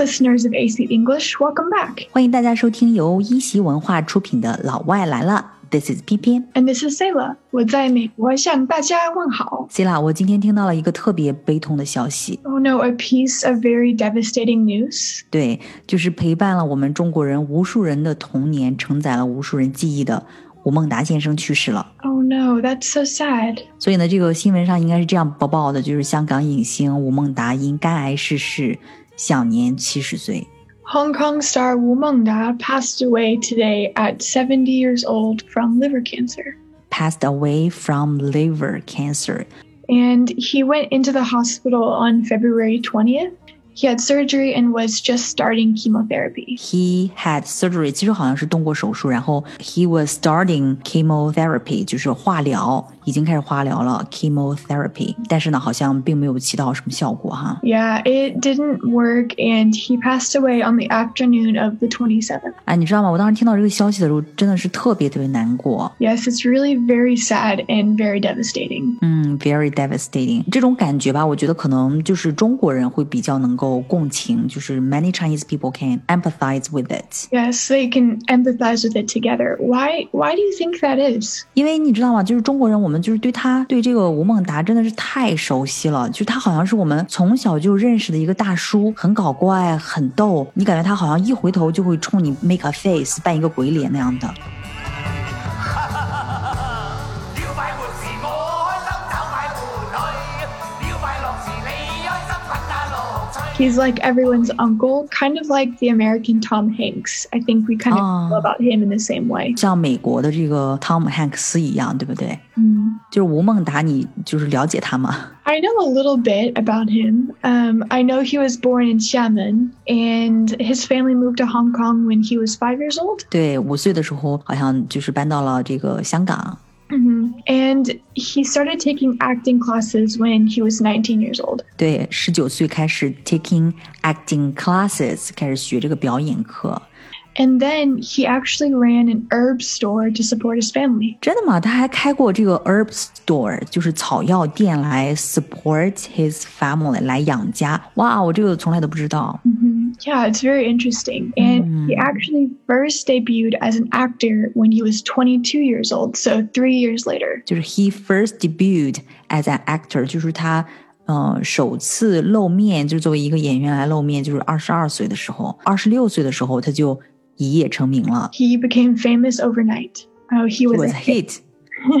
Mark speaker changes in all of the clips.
Speaker 1: listeners of AC English, welcome back.
Speaker 2: 欢迎大家收听由一席文化出品的《老外来了》，This is P P
Speaker 1: and this is Sayla. 我在美国向大家问好。
Speaker 2: C 啦，我今天听到了一个特别悲痛的消息
Speaker 1: ，Oh no, a piece of very devastating news.
Speaker 2: 对，就是陪伴了我们中国人无数人的童年，承载了无数人记忆的吴孟达先生去世了。
Speaker 1: Oh no, that's so sad.
Speaker 2: 所以呢，这个新闻上应该是这样播报的，就是香港影星吴孟达因肝癌逝世，享年七十岁。
Speaker 1: Hong Kong star Wu Mengda passed away today at 70 years old from liver cancer.
Speaker 2: Passed away from liver cancer.
Speaker 1: And he went into the hospital on February 20th. He had surgery and was just starting chemotherapy.
Speaker 2: He had surgery，其实好像是动过手术，然后 he was starting chemotherapy，就是化疗，已经开始化疗了 chemotherapy，但是呢，好像并没有起到什么效果哈。
Speaker 1: Yeah, it didn't work, and he passed away on the afternoon of the 27th.
Speaker 2: 哎，你知道吗？我当时听到这个消息的时候，真的是特别特别难过。
Speaker 1: Yes, it's really very sad and very devastating.
Speaker 2: 嗯，very devastating。这种感觉吧，我觉得可能就是中国人会比较能够 共情，就是 many Chinese people can empathize with it。
Speaker 1: Yes, they can empathize with it together. Why why do you think that is?
Speaker 2: 因为你知道吗？就是中国人，我们就是对他对这个吴孟达真的是太熟悉了，就是他好像是我们从小就认识的一个大叔，很搞怪，很逗。你感觉他好像一回头就会冲你 make a face，扮一个鬼脸那样的。
Speaker 1: He's like everyone's uncle, kind of like the American Tom Hanks. I think we kind of
Speaker 2: Ah.
Speaker 1: feel about him in the same way.
Speaker 2: 像美国的这个汤姆汉克斯一样，对不对？
Speaker 1: Mm.
Speaker 2: 就是吴孟达，你就是了解他吗？
Speaker 1: I know a little bit about him. Um, I know he was born in Xiamen, and his family moved to Hong Kong when he was five years old.
Speaker 2: 对，五岁的时候好像就是搬到了这个香港。
Speaker 1: hmm And he started taking acting classes when he was 19 years old.
Speaker 2: 对，十九岁开始 taking acting classes，开始学这个表演课。
Speaker 1: And then he actually ran an herb store to support his family.
Speaker 2: 真的吗？他还开过这个 herb store，就是草药店来 support his family，来养家。哇，我这个从来都不知道。
Speaker 1: Mhm. Yeah, it's very interesting. And he actually first debuted as an actor when he was 22 years old, so three years later.
Speaker 2: 就是 he first debuted as an actor，就是他。呃，首次露面就是作为一个演员来露面，就是二十二岁的时候，二十六岁的时候他就一夜成名了
Speaker 1: He became famous overnight. Oh, he
Speaker 2: ，he
Speaker 1: was,
Speaker 2: was
Speaker 1: a
Speaker 2: a
Speaker 1: hit.
Speaker 2: hit。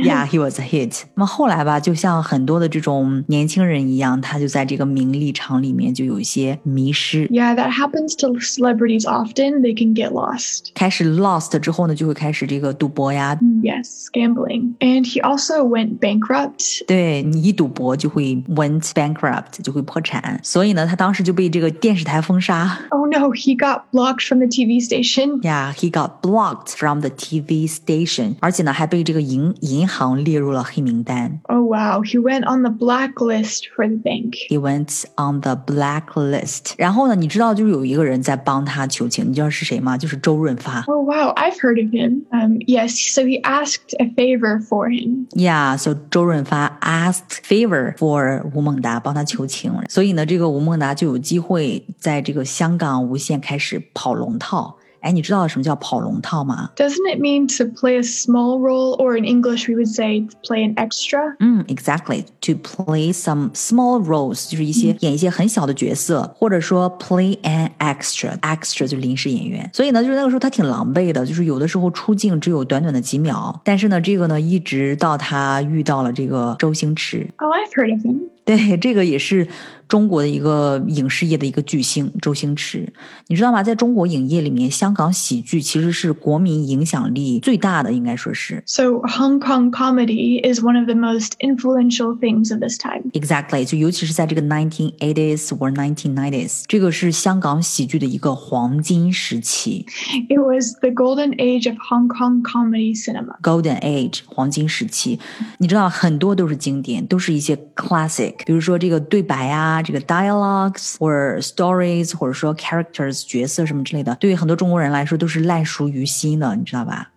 Speaker 2: Yeah, he was a hit。那么后来吧，就像很多的这种年轻人一样，他就在这个名利场里面就有一些迷失。
Speaker 1: Yeah, that happens to celebrities often. They can get lost.
Speaker 2: 开始 lost 之后呢，就会开始这个赌博呀。
Speaker 1: Yes, gambling. And he also went bankrupt.
Speaker 2: 对你一赌博就会 went bankrupt，就会破产。所以呢，他当时就被这个电视台封杀。
Speaker 1: Oh no, he got blocked from the TV station.
Speaker 2: Yeah, he got blocked from the TV station，而且呢，还被这个银 银行列入了黑名单。
Speaker 1: Oh wow, he went on the blacklist for the bank.
Speaker 2: He went on the blacklist。然后呢，你知道就是有一个人在帮他求情，你知道是谁吗？就是周润发。
Speaker 1: Oh wow, I've heard of him. Um, yes, so he asked a favor for him.
Speaker 2: Yeah, so 周润发 asked favor for 吴孟达帮他求情，所以呢，这个吴孟达就有机会在这个香港无线开始跑龙套。 哎，你知道什么叫跑龙套吗
Speaker 1: ？Doesn't it mean to play a small role, or in English we would say play an extra?
Speaker 2: 嗯，exactly to play some small roles，就是一些演一些很小的角色，或者说 play an extra，extra 就是临时演员。所以呢，就是那个时候他挺狼狈的，就是有的时候出镜只有短短的几秒。但是呢，这个呢，一直到他遇到了这个周星驰
Speaker 1: ，Oh, I've heard of him.
Speaker 2: 对，这个也是中国的一个影视业的一个巨星周星驰，你知道吗？在中国影业里面，香港喜剧其实是国民影响力最大的，应该说是。
Speaker 1: So Hong Kong comedy is one of the most influential things of this time.
Speaker 2: Exactly，就尤其是在这个 1980s or 1990s，这个是香港喜剧的一个黄金时期
Speaker 1: It was the golden age of Hong Kong comedy cinema.
Speaker 2: （Golden Age） 黄金时期。你知道很多都是经典，都是一些 classic，比如说这个对白啊， 这个 dialogues 或者 stories，或者说 characters 角色什么之类的，对于很多中国人来说都是烂熟于心的，你知道吧？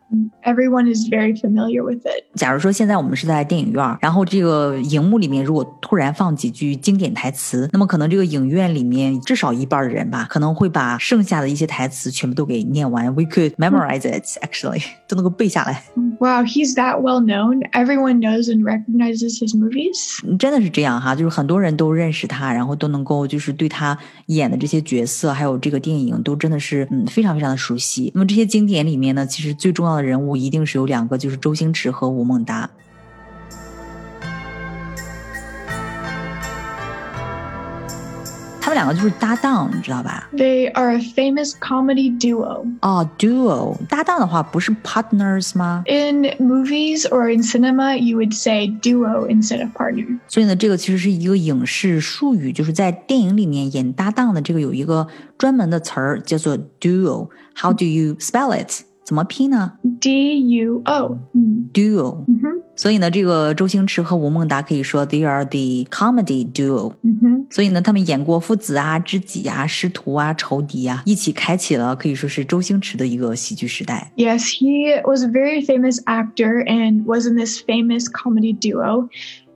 Speaker 1: Everyone is very familiar with it.
Speaker 2: 假如说现在我们是在电影院，然后这个荧幕里面如果突然放几句经典台词，那么可能这个影院里面至少一半的人吧，可能会把剩下的一些台词全部都给念完。We could memorize it actually，都 能够背下来。
Speaker 1: Wow, he's that well known. Everyone knows and recognizes his movies.
Speaker 2: 真的是这样哈，就是很多人都认识他，然后都能够就是对他演的这些角色，还有这个电影都真的是嗯非常非常的熟悉。那么这些经典里面呢，其实最重要的人物一定是有两个，就是周星驰和吴孟达。他们两个就是搭档，你知道吧？
Speaker 1: They are a famous comedy duo.
Speaker 2: 哦，duo 搭档的话不是 partners 吗？
Speaker 1: In movies or in cinema, you would say duo instead of partner.
Speaker 2: 所以呢，这个其实是一个影视术语，就是在电影里面演搭档的这个有一个专门的词儿叫做 duo。How do you spell it？ 怎么拼呢
Speaker 1: D U O. Mm.
Speaker 2: ？duo。
Speaker 1: Mhm.
Speaker 2: 所以呢，这个周星驰和吴孟达可以说 they are the comedy duo。
Speaker 1: Mhm.
Speaker 2: 所以呢，他们演过父子啊、知己啊、师徒啊、仇敌啊，一起开启了可以说是周星驰的一个喜剧时代。
Speaker 1: Yes, he was a very famous actor and was in this famous comedy duo.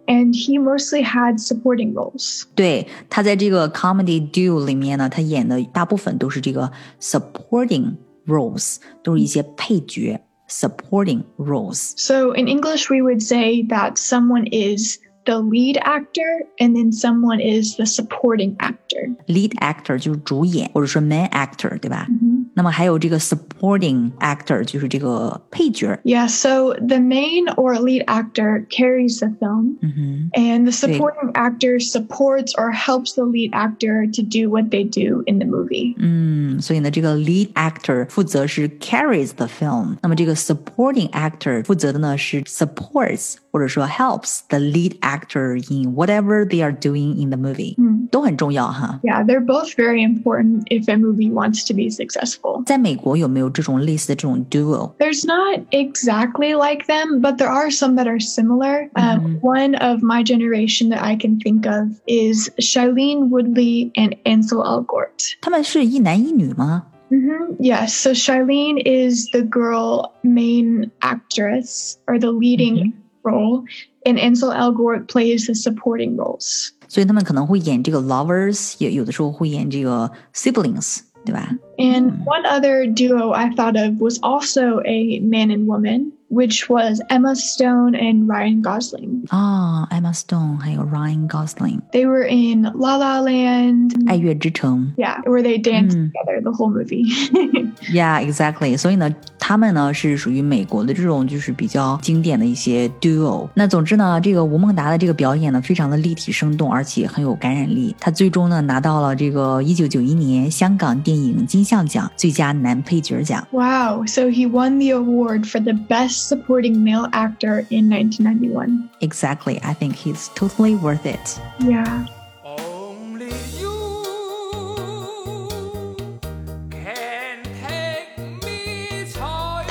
Speaker 1: And he mostly had supporting roles.
Speaker 2: 对，他在这个 comedy duo 里面呢，他演的大部分都是这个 supporting roles，都是一些配角 supporting roles。
Speaker 1: So in English, we would say that someone is the lead actor and then someone is the supporting actor.
Speaker 2: lead actor 就是主演，或者说 main actor，对吧？
Speaker 1: Mhm.
Speaker 2: 那么还有这个 supporting actor，就是这个配角。
Speaker 1: Yeah, so the main or lead actor carries the film,
Speaker 2: 嗯哼，
Speaker 1: and the supporting actor supports or helps the lead actor to do what they do in the movie.
Speaker 2: 嗯，所以呢，这个 lead actor 负责是 carries the film，那么这个 supporting actor 负责的呢是 supports 或者说 helps the lead actor in whatever they are doing in the movie，、
Speaker 1: 嗯
Speaker 2: 都很重要哈。
Speaker 1: Yeah, they're both very important if a movie wants to be successful.
Speaker 2: 在美国有没有 这种类似的这种 duo？
Speaker 1: There's not exactly like them, but there are some that are similar. Um, one of my generation that I can think of is Shailene Woodley and Ansel Elgort.
Speaker 2: 他们是一男一女吗？
Speaker 1: hmm Yes, so Shailene is the girl main actress or the leading role, and Ansel Elgort plays the supporting roles.
Speaker 2: 所以他们可能会演这个 lovers，也有的时候会演这个 siblings， 对吧？
Speaker 1: And one other duo I thought of was also a man and woman, which was Emma Stone and Ryan Gosling.
Speaker 2: 啊、e m m a Stone 还有 Ryan Gosling，
Speaker 1: They were in La La Land.
Speaker 2: 爱乐之城。
Speaker 1: Yeah, where they danced
Speaker 2: Mm.
Speaker 1: together the whole movie.
Speaker 2: Yeah, exactly. 所以呢， 他们呢是属于美国的这种就是比较经典的一些 duo。那总之呢，这个吴孟达的这个表演呢，非常的立体生动，而且很有感染力。他最终呢拿到了这个一九九一年香港电影金像奖最佳男配角奖。
Speaker 1: wow, so he won the award for the best supporting male actor in 1991.
Speaker 2: Exactly. I think he's totally worth it.
Speaker 1: Yeah.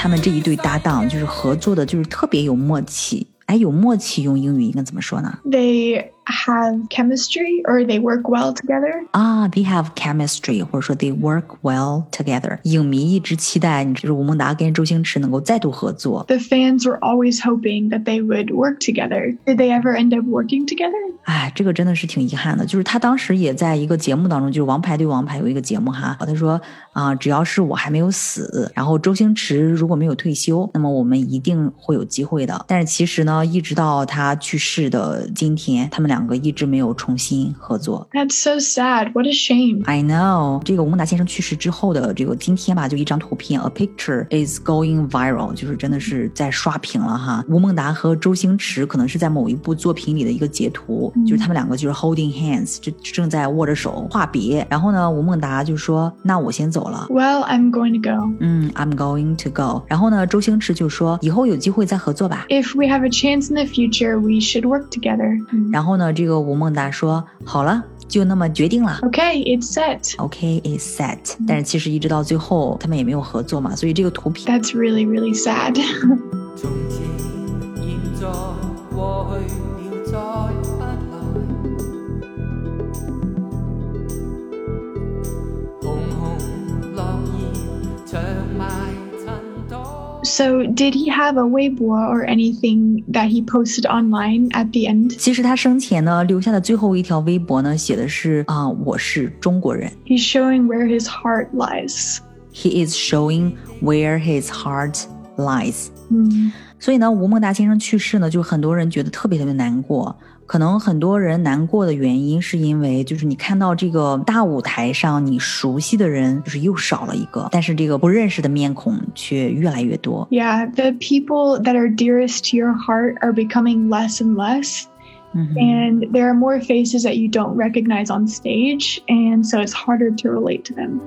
Speaker 2: 他们这一对搭档就是合作的，就是特别有默契。哎，有默契用英语应该怎么说呢
Speaker 1: ？They have chemistry or they work well together.
Speaker 2: 啊，they have chemistry，或者说 they work well together。影迷一直期待，就是吴孟达跟周星驰能够再度合作。
Speaker 1: The fans were always hoping that they would work together. Did they ever end up working together?
Speaker 2: 哎，这个真的是挺遗憾的。就是他当时也在一个节目当中，就是《王牌对王牌》有一个节目哈，他说啊、只要是我还没有死，然后周星驰如果没有退休，那么我们一定会有机会的。但是其实呢，一直到他去世的今天，他们两个一直没有重新合作。
Speaker 1: That's so sad. What a shame.
Speaker 2: I know，这个吴孟达先生去世之后的这个今天吧，就一张图片，a picture is going viral，就是真的是在刷屏了哈。吴孟达和周星驰可能是在某一部作品里的一个截图，就是他们两个就是 holding hands，就正在握着手话别。然后呢，吴孟达就说：“那我先走了。”
Speaker 1: Well, I'm going to go.
Speaker 2: 嗯，I'm going to go。然后呢，周星驰就说：“以后有机会再合作吧。
Speaker 1: If we have a chance in the future, we should work together.
Speaker 2: ”然后呢， 这个吴孟达说：“好了，就那么决定了。”
Speaker 1: Okay, it's
Speaker 2: set，OK，it's set，但是其实一直到最后他们也没有合作嘛，所以这个图片
Speaker 1: That's really, really sad. So, did he have a Weibo or anything that he posted online at the end?
Speaker 2: 其实他生前呢留下的最后一条微博呢，写的是啊、我是中国人。
Speaker 1: He's showing where his heart lies.
Speaker 2: He is showing where his heart lies。
Speaker 1: Hmm.
Speaker 2: 所以呢，吴孟达先生去世呢，就很多人觉得特别特别难过。 可能很多人难过的原因，是因为就是你看到这个大舞台上，你熟悉的人就是又少了一个，但是这个不认识的面孔却越来越多。
Speaker 1: Yeah, the people that are dearest to your heart are becoming less and less.
Speaker 2: 嗯哼
Speaker 1: And there are more faces that you don't recognize on stage, and so it's harder to relate to them.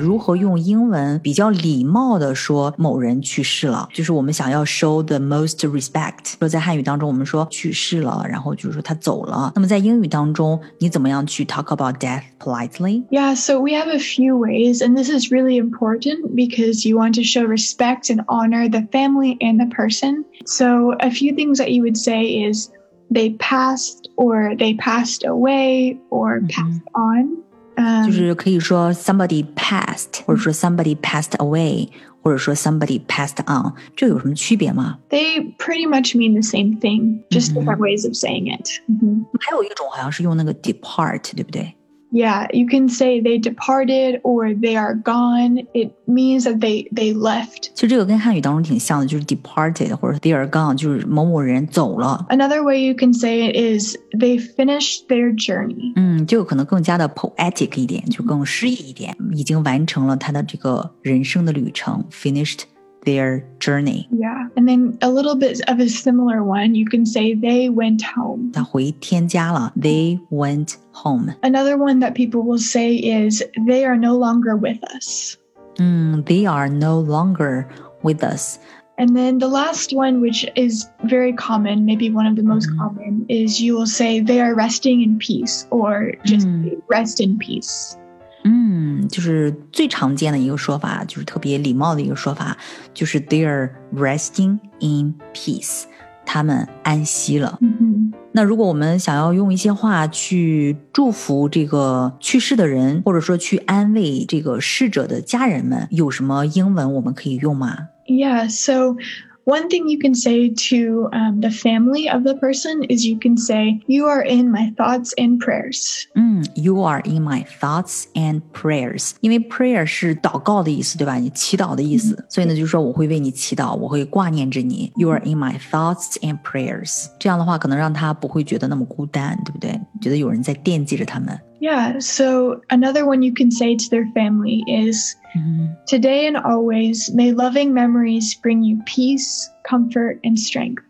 Speaker 2: 如何用英文比较礼貌的说某人去世了，就是我们想要 show the most respect。说在汉语当中，我们说去世了，然后就是说他走了。那么在英语当中，你怎么样去 talk about death politely？
Speaker 1: Yeah, so we have a few ways, and this is really important because you want to show respect and honor the family and the person. So, a few things that you would say is they passed, or they passed away, or passed on.
Speaker 2: 就
Speaker 1: Um,
Speaker 2: 是可以说 somebody passed，或者说 somebody passed away，或者说 somebody passed on，这有什么区别吗？
Speaker 1: they pretty much mean the same thing, just
Speaker 2: Mhm.
Speaker 1: different ways of saying it. Mhm.
Speaker 2: 还有一种好像是用那个 depart，对不对？
Speaker 1: Yeah, you can say they departed or they are gone. It means that they they left.
Speaker 2: 其实这个跟汉语当中挺像的，就是 departed 或者 they are gone，就是某某人走了。
Speaker 1: Another way you can say it is they finished their journey.
Speaker 2: 嗯，这个可能更加的 poetic 一点，就更诗意一点，已经完成了他的这个人生的旅程，finished their journey。
Speaker 1: Yeah. And then a little bit of a similar one, you can say they went home.
Speaker 2: 他回天家了，they went home。
Speaker 1: Another one that people will say is they are no longer with us.
Speaker 2: 嗯，they are no longer with us。
Speaker 1: And then the last one, which is very common, maybe one of the most
Speaker 2: Mhm.
Speaker 1: common, is you will say they are resting in peace or just
Speaker 2: Mm.
Speaker 1: rest in peace.
Speaker 2: 嗯，就是最常见的一个说法，就是特别礼貌的一个说法，就是 they're resting in peace，他们安息了。
Speaker 1: Mhm.
Speaker 2: 那如果我们想要用一些话去祝福这个去世的人，或者说去安慰这个逝者的家人们，有什么英文我们可以用吗
Speaker 1: ？Yeah, so one thing you can say to um, the family of the person is you can say, You are in my thoughts and prayers.
Speaker 2: 嗯，You are in my thoughts and prayers，因为 prayer 是祷告的意思，对吧？你祈祷的意思，所以呢，就是说我会为你祈祷，我会挂念着你。You are in my thoughts and prayers，这样的话可能让他不会觉得那么孤单，对不对？觉得有人在惦记着他们。
Speaker 1: Yeah, so another one you can say to their family is,
Speaker 2: 嗯
Speaker 1: Today and always, may loving memories bring you peace, comfort, and strength.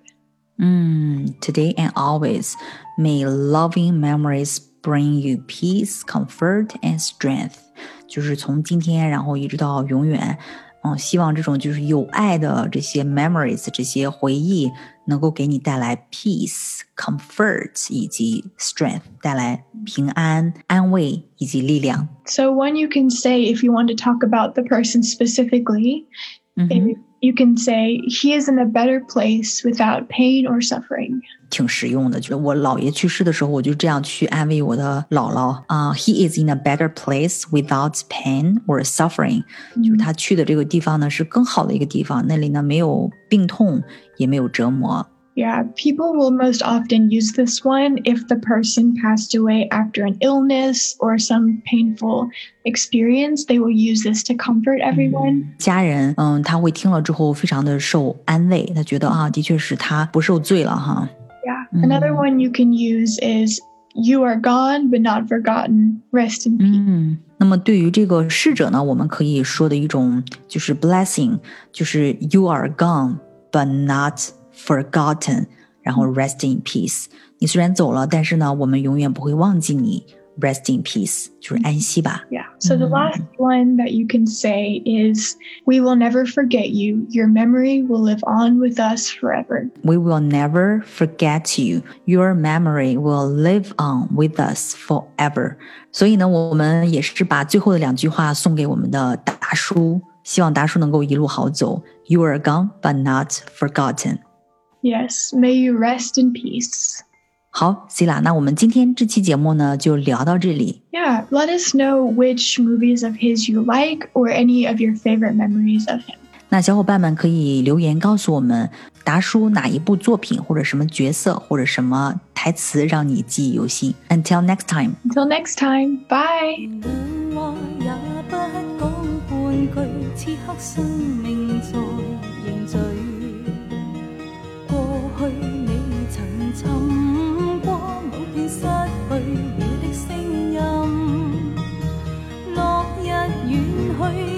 Speaker 2: 嗯，Today and always, may loving memories bring you peace, comfort, and strength。就是从今天，然后一直到永远。 嗯，希望这种就是有爱的这些 memories，这些回忆，能够给你带来 peace、comfort 以及 strength，带来平安、安慰以及力量。
Speaker 1: So, one you can say if you want to talk about the person specifically,
Speaker 2: 嗯哼，
Speaker 1: is you can say, He is in a better place without pain or suffering.
Speaker 2: 挺实用的。就是我姥爷去世的时候，我就这样去安慰我的姥姥啊、He is in a better place without pain or suffering。就是他去的这个地方呢，是更好的一个地方，那里呢没有病痛，也没有折磨。
Speaker 1: Yeah, people will most often use this one if the person passed away after an illness or some painful experience. They will use this to comfort everyone.
Speaker 2: 家人，嗯，他会听了之后非常的受安慰，他觉得啊，的确是他不受罪了哈。
Speaker 1: Yeah. Another one you can use is you are gone but not forgotten. Rest in peace.
Speaker 2: 嗯，那么对于这个逝者呢，我们可以说的一种就是 blessing，就是 you are gone but not forgotten，然后 rest in peace。你虽然走了，但是呢，我们永远不会忘记你。 Rest in peace，就是安息吧。
Speaker 1: Yeah. So the
Speaker 2: Mhm.
Speaker 1: last one that you can say is we will never forget you. Your memory will live on with us forever.
Speaker 2: We will never forget you. Your memory will live on with us forever. 所以呢，我们也是把最后的两句话送给我们的达叔，希望达叔能够一路好走。You are gone, but not forgotten.
Speaker 1: Yes. May you rest in peace.
Speaker 2: 好啦，那我们今天这期节目呢就聊到这里。
Speaker 1: Yeah, let us know which movies of his you like or any of your favorite memories of him.
Speaker 2: 那小伙伴们可以留言告诉我们，达叔哪一部作品或者什么角色或者什么台词让你记忆犹新。Until next time.
Speaker 1: Until next time, bye.
Speaker 3: 去，